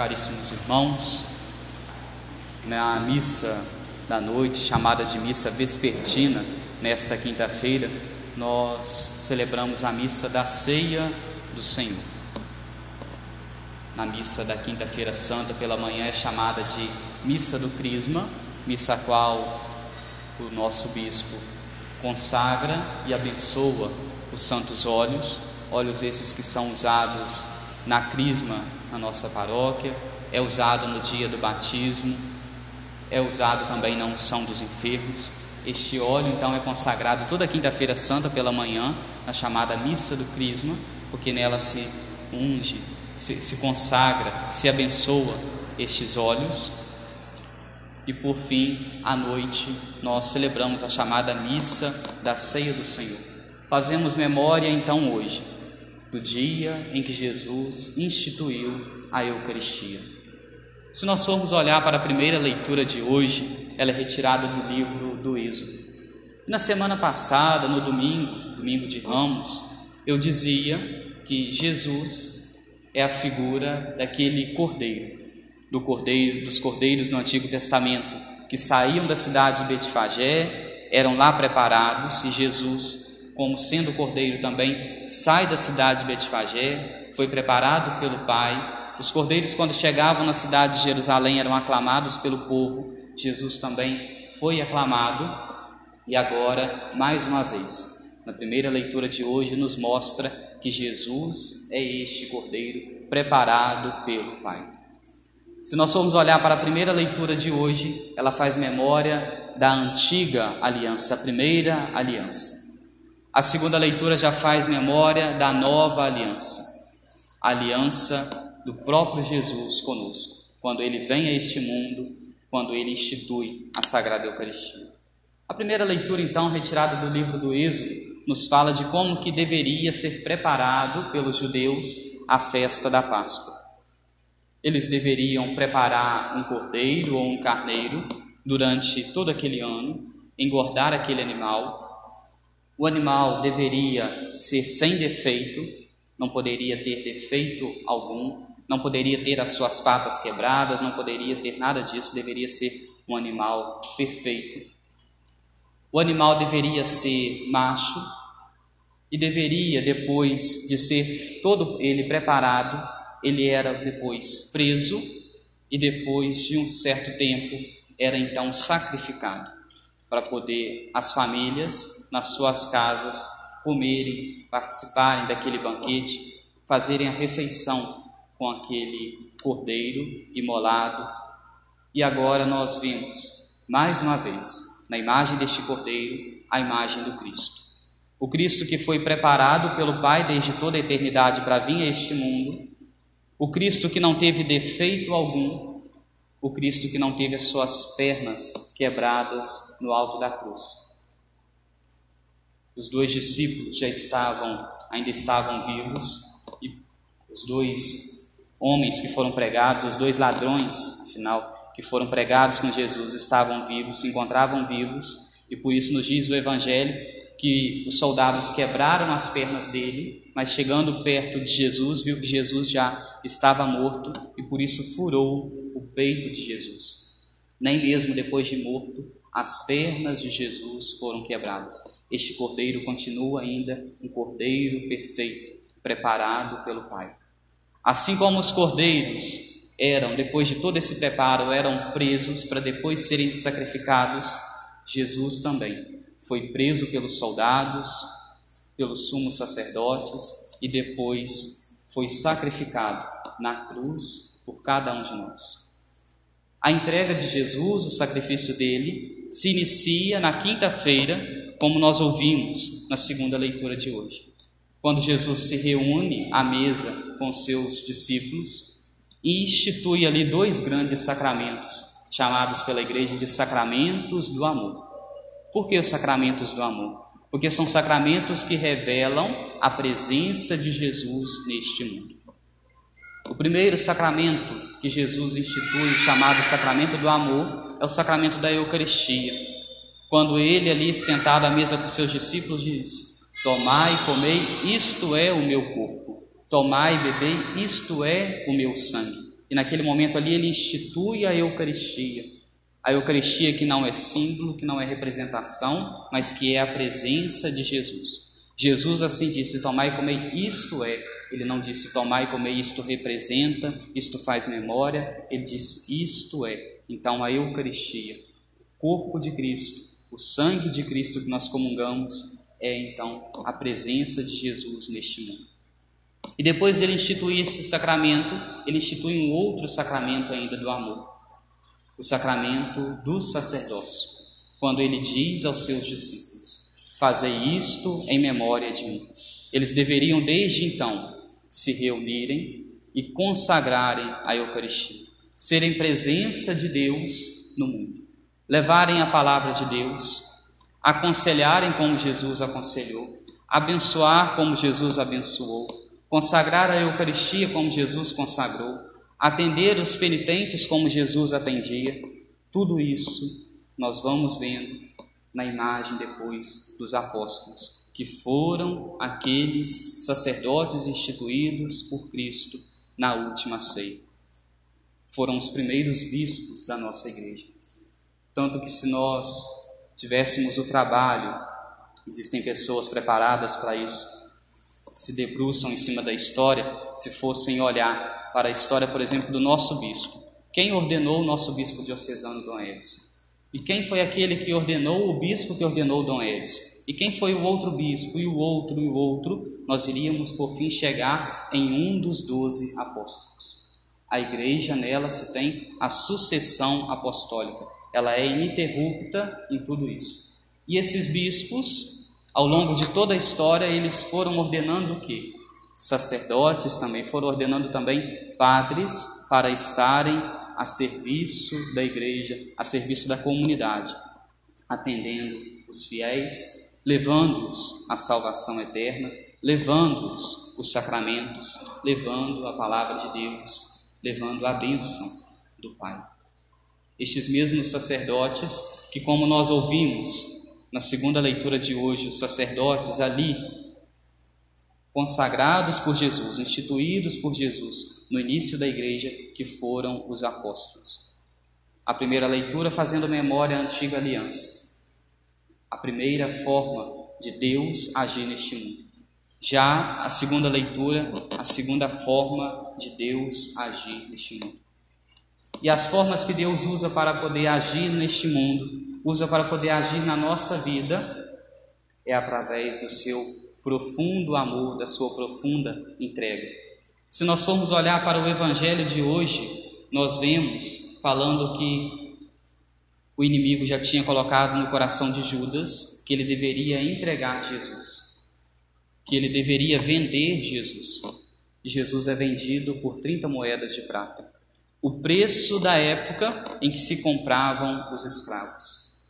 caríssimos irmãos, na missa da noite, chamada de missa vespertina, nesta quinta-feira, nós celebramos a missa da ceia do Senhor. Na missa da quinta-feira santa, pela manhã, é chamada de missa do Crisma, missa a qual o nosso bispo consagra e abençoa os santos óleos, óleos esses que são usados na crisma na nossa paróquia, é usado no dia do batismo, é usado também na unção dos enfermos. Este óleo então é consagrado toda quinta-feira santa pela manhã, na chamada missa do crisma, porque nela se unge, se, se consagra, se abençoa estes óleos. E por fim, à noite, nós celebramos a chamada missa da ceia do Senhor. Fazemos memória então hoje do dia em que Jesus instituiu a Eucaristia. Se nós formos olhar para a primeira leitura de hoje, ela é retirada do livro do Êxodo. Na semana passada, no domingo, domingo de Ramos, eu dizia que Jesus é a figura daquele cordeiro, do cordeiro dos cordeiros no Antigo Testamento, que saíam da cidade de Betfagé, eram lá preparados e Jesus como sendo cordeiro também, sai da cidade de Betfagé, foi preparado pelo Pai. Os cordeiros, quando chegavam na cidade de Jerusalém, eram aclamados pelo povo. Jesus também foi aclamado. E agora, mais uma vez, na primeira leitura de hoje, nos mostra que Jesus é este cordeiro preparado pelo Pai. Se nós formos olhar para a primeira leitura de hoje, ela faz memória da antiga aliança, a primeira aliança. A segunda leitura já faz memória da nova aliança, a aliança do próprio Jesus conosco, quando ele vem a este mundo, quando ele institui a Sagrada Eucaristia. A primeira leitura, então, retirada do livro do Êxodo, nos fala de como que deveria ser preparado pelos judeus a festa da Páscoa. Eles deveriam preparar um cordeiro ou um carneiro durante todo aquele ano, engordar aquele animal o animal deveria ser sem defeito, não poderia ter defeito algum, não poderia ter as suas patas quebradas, não poderia ter nada disso, deveria ser um animal perfeito. O animal deveria ser macho e deveria, depois de ser todo ele preparado, ele era depois preso e depois de um certo tempo era então sacrificado para poder as famílias nas suas casas comerem, participarem daquele banquete, fazerem a refeição com aquele cordeiro imolado. E agora nós vemos, mais uma vez, na imagem deste cordeiro, a imagem do Cristo. O Cristo que foi preparado pelo Pai desde toda a eternidade para vir a este mundo, o Cristo que não teve defeito algum, o Cristo que não teve as suas pernas quebradas no alto da cruz. Os dois discípulos já estavam, ainda estavam vivos, e os dois homens que foram pregados, os dois ladrões, afinal, que foram pregados com Jesus, estavam vivos, se encontravam vivos, e por isso nos diz o Evangelho que os soldados quebraram as pernas dele, mas chegando perto de Jesus, viu que Jesus já estava morto e por isso furou o peito de Jesus. Nem mesmo depois de morto, as pernas de Jesus foram quebradas. Este cordeiro continua ainda um cordeiro perfeito, preparado pelo Pai. Assim como os cordeiros eram, depois de todo esse preparo, eram presos para depois serem sacrificados, Jesus também foi preso pelos soldados, pelos sumos sacerdotes e depois foi sacrificado na cruz por cada um de nós. A entrega de Jesus, o sacrifício dele, se inicia na quinta-feira, como nós ouvimos na segunda leitura de hoje. Quando Jesus se reúne à mesa com seus discípulos e institui ali dois grandes sacramentos, chamados pela igreja de sacramentos do amor. Por que os sacramentos do amor? Porque são sacramentos que revelam a presença de Jesus neste mundo. Primeiro sacramento que Jesus institui, chamado sacramento do amor, é o sacramento da Eucaristia. Quando ele ali sentado à mesa com seus discípulos diz: Tomai e comei, isto é o meu corpo. Tomai e bebei, isto é o meu sangue. E naquele momento ali ele institui a Eucaristia. A Eucaristia que não é símbolo, que não é representação, mas que é a presença de Jesus. Jesus assim disse: Tomai e comei, isto é. Ele não disse: Tomai e comei, isto representa, isto faz memória. Ele disse: Isto é. Então a Eucaristia, o corpo de Cristo, o sangue de Cristo que nós comungamos, é então a presença de Jesus neste mundo. E depois dele instituir esse sacramento, ele institui um outro sacramento ainda do amor, o sacramento do sacerdócio, quando ele diz aos seus discípulos: Fazei isto em memória de mim. Eles deveriam desde então se reunirem e consagrarem a Eucaristia, serem presença de Deus no mundo, levarem a palavra de Deus, aconselharem como Jesus aconselhou, abençoar como Jesus abençoou, consagrar a Eucaristia como Jesus consagrou, atender os penitentes como Jesus atendia. Tudo isso nós vamos vendo na imagem depois dos apóstolos, que foram aqueles sacerdotes instituídos por Cristo na última ceia. Foram os primeiros bispos da nossa igreja. Tanto que se nós tivéssemos o trabalho, existem pessoas preparadas para isso, se debruçam em cima da história, se fossem olhar para a história, por exemplo, do nosso bispo. Quem ordenou o nosso bispo diocesano Dom Edson? E quem foi aquele que ordenou o bispo que ordenou Dom Edson? E quem foi o outro bispo, e o outro, e o outro? Nós iríamos por fim chegar em um dos doze apóstolos. A igreja nela se tem a sucessão apostólica, ela é ininterrupta em tudo isso. E esses bispos, ao longo de toda a história, eles foram ordenando o quê? Sacerdotes também foram ordenando também padres para estarem a serviço da igreja, a serviço da comunidade, atendendo os fiéis, levando-os à salvação eterna, levando-os os sacramentos, levando a palavra de Deus, levando a bênção do Pai. Estes mesmos sacerdotes, que como nós ouvimos na segunda leitura de hoje, os sacerdotes ali consagrados por Jesus, instituídos por Jesus no início da igreja, que foram os apóstolos. A primeira leitura fazendo memória à antiga aliança, a primeira forma de Deus agir neste mundo. Já a segunda leitura, a segunda forma de Deus agir neste mundo. E as formas que Deus usa para poder agir neste mundo, usa para poder agir na nossa vida, é através do seu profundo amor, da sua profunda entrega. Se nós formos olhar para o evangelho de hoje, nós vemos falando que o inimigo já tinha colocado no coração de Judas que ele deveria entregar Jesus, que ele deveria vender Jesus. E Jesus é vendido por 30 moedas de prata, o preço da época em que se compravam os escravos.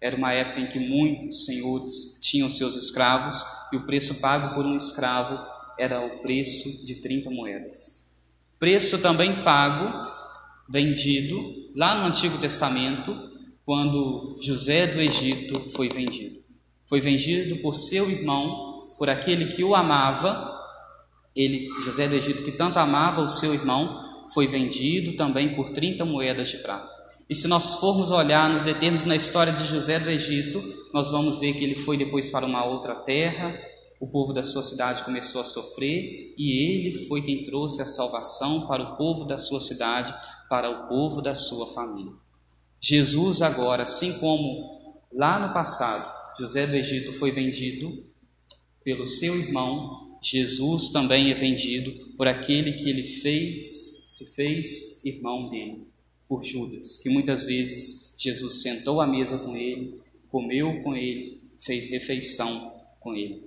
Era uma época em que muitos senhores tinham seus escravos e o preço pago por um escravo era o preço de 30 moedas. Preço também pago, vendido, lá no Antigo Testamento, quando José do Egito foi vendido. Foi vendido por seu irmão, por aquele que o amava. Ele, José do Egito, que tanto amava o seu irmão, foi vendido também por 30 moedas de prata. E se nós formos olhar, nos determos na história de José do Egito, nós vamos ver que ele foi depois para uma outra terra, o povo da sua cidade começou a sofrer e ele foi quem trouxe a salvação para o povo da sua cidade, para o povo da sua família. Jesus, agora, assim como lá no passado, José do Egito foi vendido pelo seu irmão, Jesus também é vendido por aquele que ele fez, se fez irmão dele por Judas, que muitas vezes Jesus sentou à mesa com ele, comeu com ele, fez refeição com ele.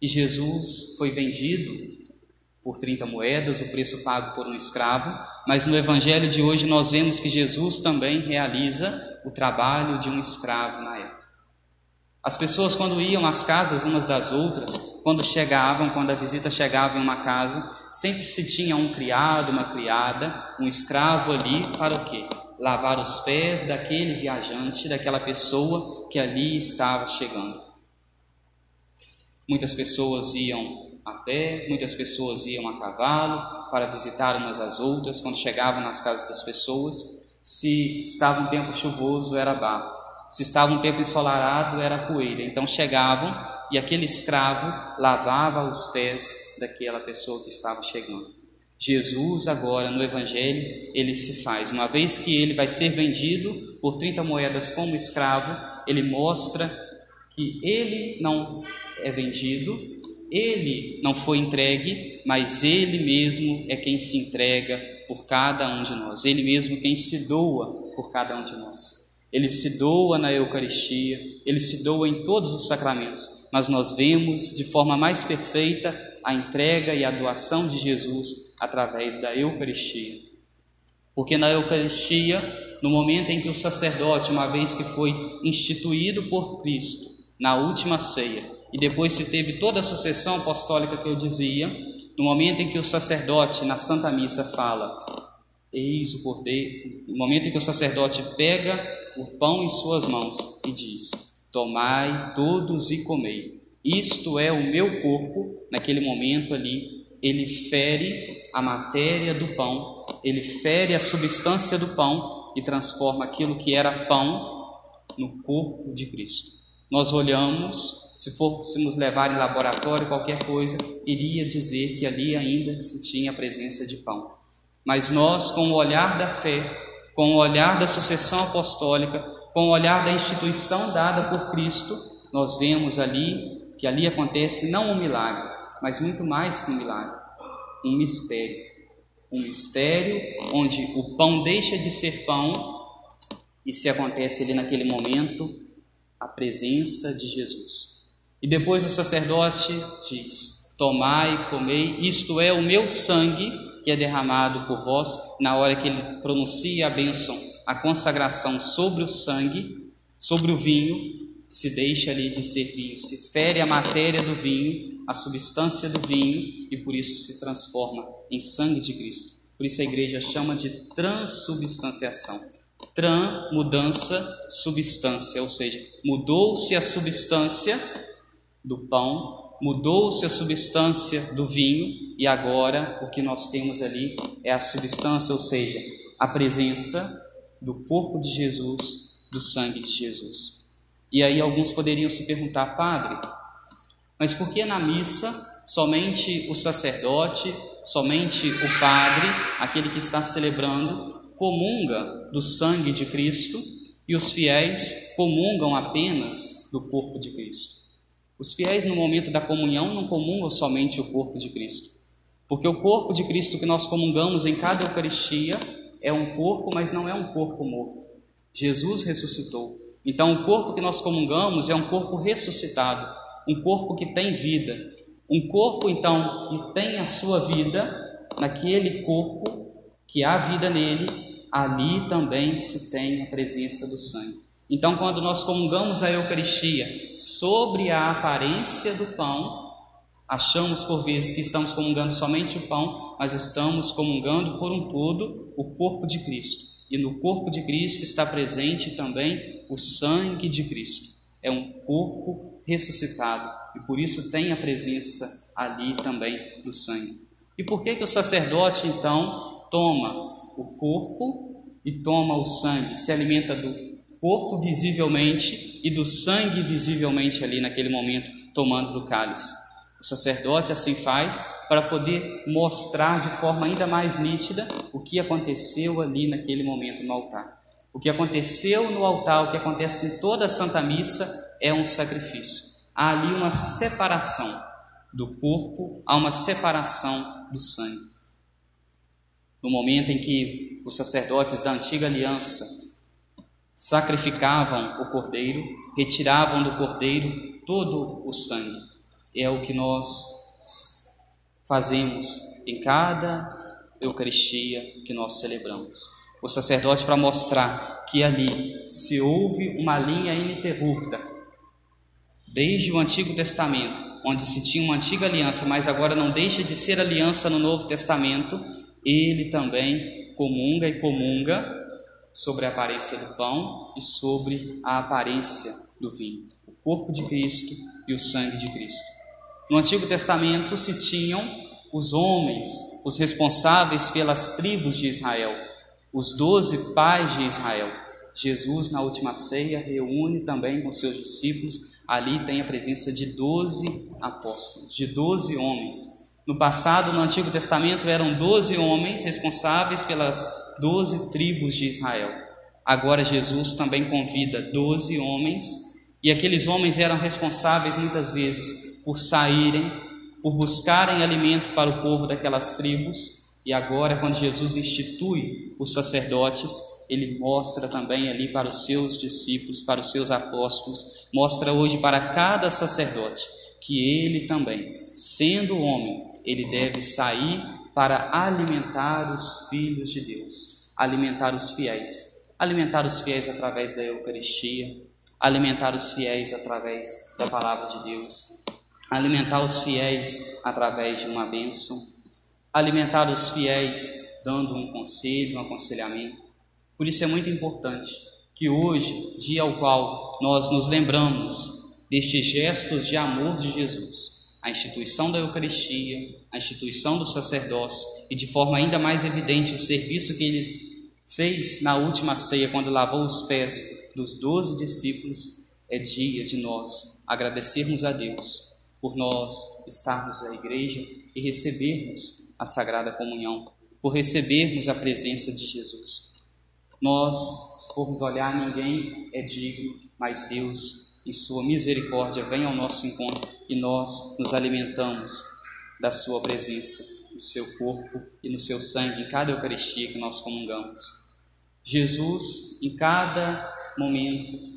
E Jesus foi vendido por 30 moedas, o preço pago por um escravo, mas no evangelho de hoje nós vemos que Jesus também realiza o trabalho de um escravo na época. As pessoas, quando iam às casas umas das outras, quando chegavam, quando a visita chegava em uma casa, sempre se tinha um criado, uma criada, um escravo ali para o quê? Lavar os pés daquele viajante, daquela pessoa que ali estava chegando. Muitas pessoas iam a pé, muitas pessoas iam a cavalo, para visitar umas às outras, quando chegavam nas casas das pessoas. Se estava um tempo chuvoso, era barro. Se estava um tempo ensolarado, era poeira. Então chegavam e aquele escravo lavava os pés daquela pessoa que estava chegando. Jesus, agora no Evangelho, ele se faz. Uma vez que ele vai ser vendido por 30 moedas como escravo, ele mostra que ele não é vendido, ele não foi entregue, mas ele mesmo é quem se entrega por cada um de nós, ele mesmo quem se doa por cada um de nós. Ele se doa na Eucaristia, ele se doa em todos os sacramentos, mas nós vemos de forma mais perfeita a entrega e a doação de Jesus através da Eucaristia. Porque na Eucaristia, no momento em que o sacerdote, uma vez que foi instituído por Cristo, na última ceia, e depois se teve toda a sucessão apostólica que eu dizia, no momento em que o sacerdote na Santa Missa fala: Eis o cordeiro, no momento em que o sacerdote pega o pão em suas mãos e diz: Tomai todos e comei. Isto é o meu corpo, naquele momento ali, ele fere a matéria do pão, ele fere a substância do pão e transforma aquilo que era pão no corpo de Cristo. Nós olhamos, se fôssemos levar em laboratório qualquer coisa, iria dizer que ali ainda se tinha a presença de pão. Mas nós, com o olhar da fé, com o olhar da sucessão apostólica, com o olhar da instituição dada por Cristo, nós vemos ali que ali acontece não um milagre, mas muito mais que um milagre, um mistério. Um mistério onde o pão deixa de ser pão e se acontece ali naquele momento a presença de Jesus. E depois o sacerdote diz: Tomai, comei, isto é o meu sangue que é derramado por vós, na hora que ele pronuncia a bênção, a consagração sobre o sangue, sobre o vinho, se deixa ali de ser vinho, se fere a matéria do vinho, a substância do vinho, e por isso se transforma em sangue de Cristo. Por isso a igreja chama de transubstanciação. Tran, mudança, substância, ou seja, mudou-se a substância do pão, mudou-se a substância do vinho, e agora o que nós temos ali é a substância, ou seja, a presença do corpo de Jesus, do sangue de Jesus. E aí alguns poderiam se perguntar, padre, mas por que na missa somente o sacerdote, somente o padre, aquele que está celebrando, comunga do sangue de Cristo e os fiéis comungam apenas do corpo de Cristo? Os fiéis, no momento da comunhão, não comungam somente o corpo de Cristo, porque o corpo de Cristo que nós comungamos em cada Eucaristia é um corpo, mas não é um corpo morto. Jesus ressuscitou. Então, o corpo que nós comungamos é um corpo ressuscitado, um corpo que tem vida. Um corpo, então, que tem a sua vida, naquele corpo que há vida nele, ali também se tem a presença do sangue. Então, quando nós comungamos a Eucaristia sobre a aparência do pão, achamos por vezes que estamos comungando somente o pão, mas estamos comungando por um todo o corpo de Cristo. E no corpo de Cristo está presente também o sangue de Cristo. É um corpo ressuscitado e por isso tem a presença ali também do sangue. E por que que o sacerdote então toma o corpo e toma o sangue, se alimenta do corpo visivelmente e do sangue visivelmente ali naquele momento tomando do cálice? O sacerdote assim faz para poder mostrar de forma ainda mais nítida o que aconteceu ali naquele momento no altar. O que aconteceu no altar, o que acontece em toda a Santa Missa é um sacrifício. Há ali uma separação do corpo, há uma separação do sangue. No momento em que os sacerdotes da antiga aliança sacrificavam o cordeiro, retiravam do cordeiro todo o sangue. É o que nós fazemos em cada Eucaristia que nós celebramos. O sacerdote, para mostrar que ali se houve uma linha ininterrupta, desde o Antigo Testamento, onde se tinha uma antiga aliança, mas agora não deixa de ser aliança no Novo Testamento, ele também comunga e comunga sobre a aparência do pão e sobre a aparência do vinho, o corpo de Cristo e o sangue de Cristo. No Antigo Testamento se tinham os homens, os responsáveis pelas tribos de Israel, os doze pais de Israel. Jesus, na última ceia, reúne também com seus discípulos. Ali tem a presença de doze apóstolos, de doze homens. No passado, no Antigo Testamento, eram doze homens responsáveis pelas doze tribos de Israel. Agora, Jesus também convida doze homens, e aqueles homens eram responsáveis muitas vezes por saírem, por buscarem alimento para o povo daquelas tribos, e agora, quando Jesus institui os sacerdotes, ele mostra também ali para os seus discípulos, para os seus apóstolos, mostra hoje para cada sacerdote que ele também, sendo homem, ele deve sair para alimentar os filhos de Deus, alimentar os fiéis, alimentar os fiéis através da Eucaristia, alimentar os fiéis através da palavra de Deus, alimentar os fiéis através de uma bênção, alimentar os fiéis dando um conselho, um aconselhamento. Por isso é muito importante que hoje, dia ao qual nós nos lembramos destes gestos de amor de Jesus, a instituição da Eucaristia, a instituição do sacerdócio e de forma ainda mais evidente o serviço que ele fez na última ceia, quando lavou os pés dos doze discípulos, é dia de nós agradecermos a Deus por nós estarmos na igreja e recebermos a Sagrada Comunhão, por recebermos a presença de Jesus. Nós, se formos olhar, ninguém é digno, mas Deus em Sua misericórdia, vem ao nosso encontro e nós nos alimentamos da Sua presença, no Seu corpo e no Seu sangue, em cada Eucaristia que nós comungamos. Jesus, em cada momento,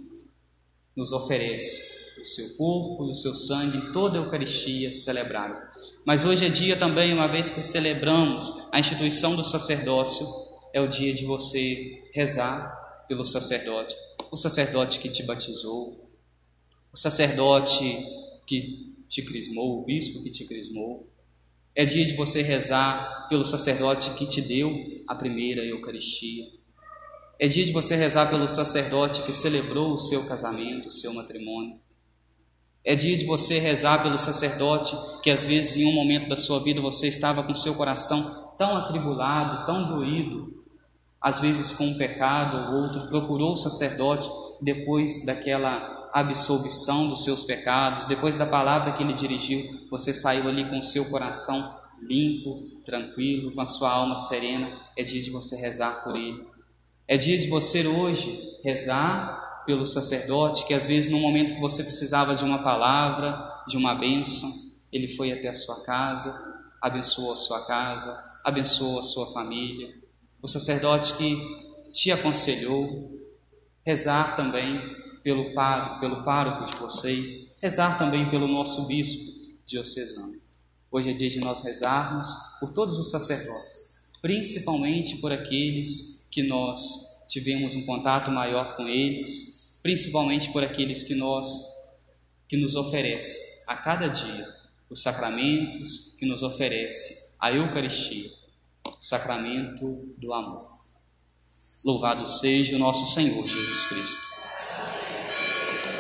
nos oferece o seu corpo e o seu sangue em toda a Eucaristia celebrada. Mas hoje é dia também, uma vez que celebramos a instituição do sacerdócio, é o dia de você rezar pelo sacerdote, o sacerdote que te batizou, o sacerdote que te crismou, o bispo que te crismou. É dia de você rezar pelo sacerdote que te deu a primeira Eucaristia. É dia de você rezar pelo sacerdote que celebrou o seu casamento, o seu matrimônio. É dia de você rezar pelo sacerdote que às vezes em um momento da sua vida você estava com seu coração tão atribulado, tão doído, às vezes com um pecado ou outro, procurou o sacerdote depois daquela absolvição dos seus pecados, depois da palavra que ele dirigiu, você saiu ali com o seu coração limpo, tranquilo, com a sua alma serena. É dia de você rezar por ele. É dia de você hoje rezar pelo sacerdote que às vezes no momento que você precisava de uma palavra, de uma bênção, ele foi até a sua casa, abençoou a sua casa, abençoou a sua família. O sacerdote que te aconselhou, rezar também pelo, pároco, pelo pároco de vocês, rezar também pelo nosso bispo diocesano. Hoje é dia de nós rezarmos por todos os sacerdotes, principalmente por aqueles que nós tivemos um contato maior com eles, principalmente por aqueles que nós que nos oferece a cada dia os sacramentos, que nos oferece a Eucaristia, sacramento do amor. Louvado seja o nosso Senhor Jesus Cristo.